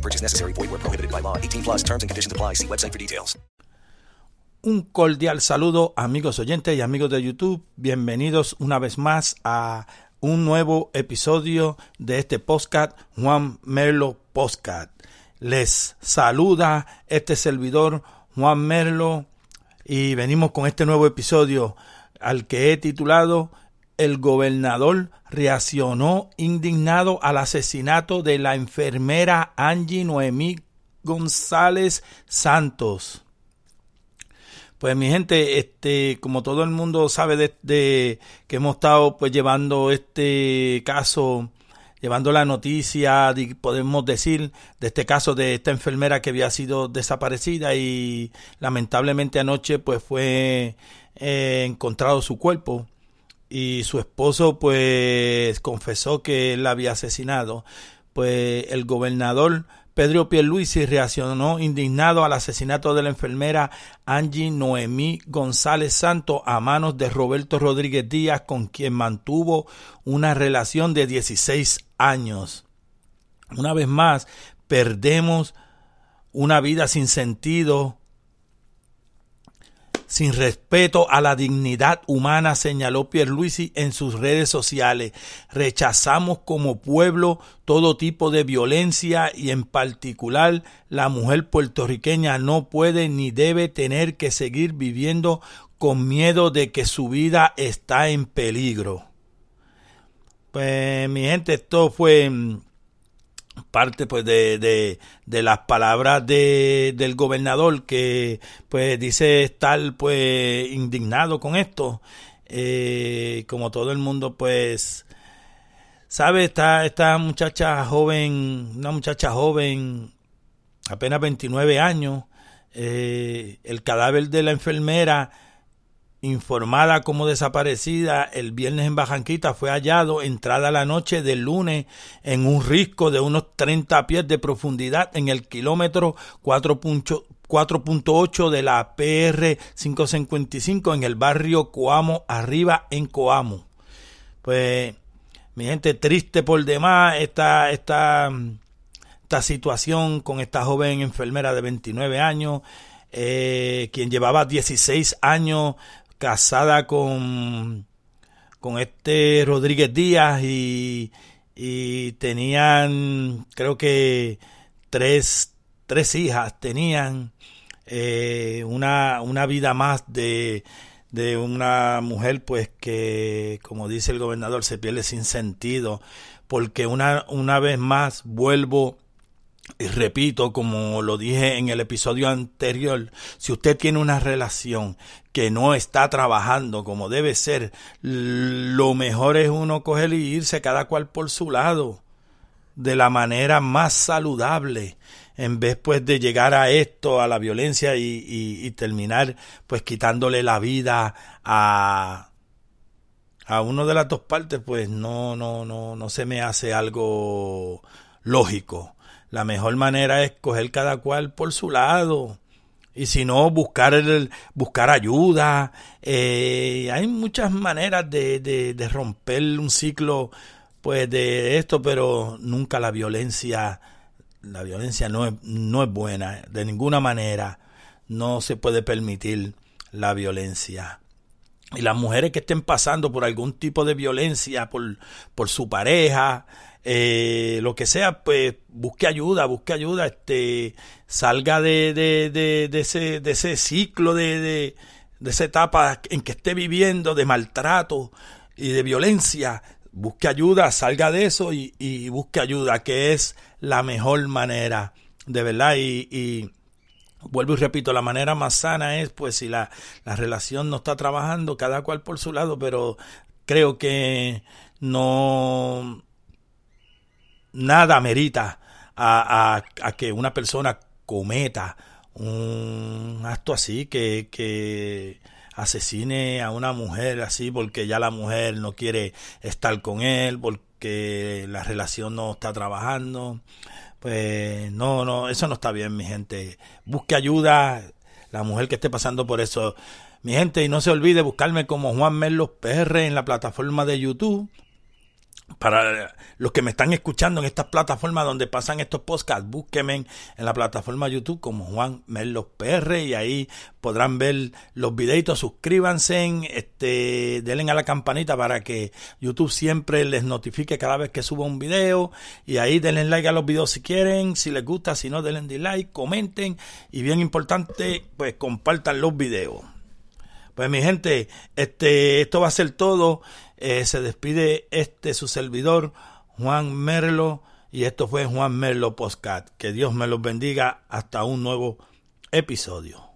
No purchase necessary. Void where prohibited by law. 18 plus terms and conditions apply. See website for details. Un cordial saludo, amigos oyentes y amigos de YouTube. Bienvenidos una vez más a un nuevo episodio de este podcast, Juan Merlo Podcast. Les saluda este servidor, Juan Merlo, y venimos con este nuevo episodio al que he titulado El gobernador reaccionó indignado al asesinato de la enfermera Angie Noemí González Santos. Pues mi gente, este, como todo el mundo sabe de, que hemos estado pues llevando este caso, llevando la noticia, podemos decir, de este caso de esta enfermera que había sido desaparecida y lamentablemente anoche pues fue eh, encontrado su cuerpo y su esposo pues confesó que la había asesinado. Pues el gobernador Pedro Pierluisi reaccionó indignado al asesinato de la enfermera Angie Noemí González Santos a manos de Roberto Rodríguez Díaz, con quien mantuvo una relación de 16 años. Una vez más, perdemos una vida sin sentido, sin respeto a la dignidad humana, señaló Pierluisi en sus redes sociales. Rechazamos como pueblo todo tipo de violencia y en particular la mujer puertorriqueña no puede ni debe tener que seguir viviendo con miedo de que su vida está en peligro. Pues mi gente, esto fue parte pues de, de, de las palabras de, del gobernador que pues dice estar pues indignado con esto. Eh, como todo el mundo pues sabe esta, esta muchacha joven una muchacha joven apenas 29 años eh, el cadáver de la enfermera informada como desaparecida el viernes en Bajanquita, fue hallado entrada la noche del lunes en un risco de unos 30 pies de profundidad en el kilómetro 4.8 de la PR 555 en el barrio Coamo, arriba en Coamo. Pues, mi gente, triste por demás esta, esta, esta situación con esta joven enfermera de 29 años, eh, quien llevaba 16 años casada con, con este Rodríguez Díaz y, tenían, creo que tres, tres hijas, tenían eh, una, una vida más de, de una mujer pues que, como dice el gobernador, se pierde sin sentido, porque una, una vez más vuelvo y repito, como lo dije en el episodio anterior, si usted tiene una relación que no está trabajando como debe ser, lo mejor es uno coger y irse cada cual por su lado, de la manera más saludable, en vez pues de llegar a esto, a la violencia y, y terminar pues quitándole la vida a, a uno de las dos partes, pues no, no, no, no se me hace algo lógico la mejor manera es coger cada cual por su lado. Y si no, buscar, el, buscar ayuda. Eh, hay muchas maneras de, de, de, romper un ciclo pues de esto, pero nunca la violencia, la violencia no es, no es buena, de ninguna manera. No se puede permitir la violencia. Y las mujeres que estén pasando por algún tipo de violencia por, por su pareja, eh, lo que sea, pues busque ayuda, busque ayuda, este, salga de, de, de, ese, de ese ciclo de, de, esa etapa en que esté viviendo de maltrato y de violencia, busque ayuda, salga de eso y, y busque ayuda, que es la mejor manera, de verdad, y vuelvo y repito, la manera más sana es, pues, si la, la relación no está trabajando, cada cual por su lado, pero creo que no, nada merita a, a, a que una persona cometa un acto así que, que asesine a una mujer así porque ya la mujer no quiere estar con él, porque la relación no está trabajando. Pues no, no, eso no está bien, mi gente. Busque ayuda, la mujer que esté pasando por eso. Mi gente, y no se olvide buscarme como Juan Merlos PR en la plataforma de YouTube para los que me están escuchando en estas plataformas donde pasan estos podcasts, búsquenme en la plataforma YouTube como Juan Merlos PR y ahí podrán ver los videitos, suscríbanse, este, denle a la campanita para que YouTube siempre les notifique cada vez que suba un video y ahí denle like a los videos si quieren, si les gusta, si no denle dislike, comenten y bien importante, pues compartan los videos. Pues mi gente, este, esto va a ser todo. Eh, se despide este su servidor, Juan Merlo, y esto fue Juan Merlo Postcat. Que Dios me los bendiga hasta un nuevo episodio.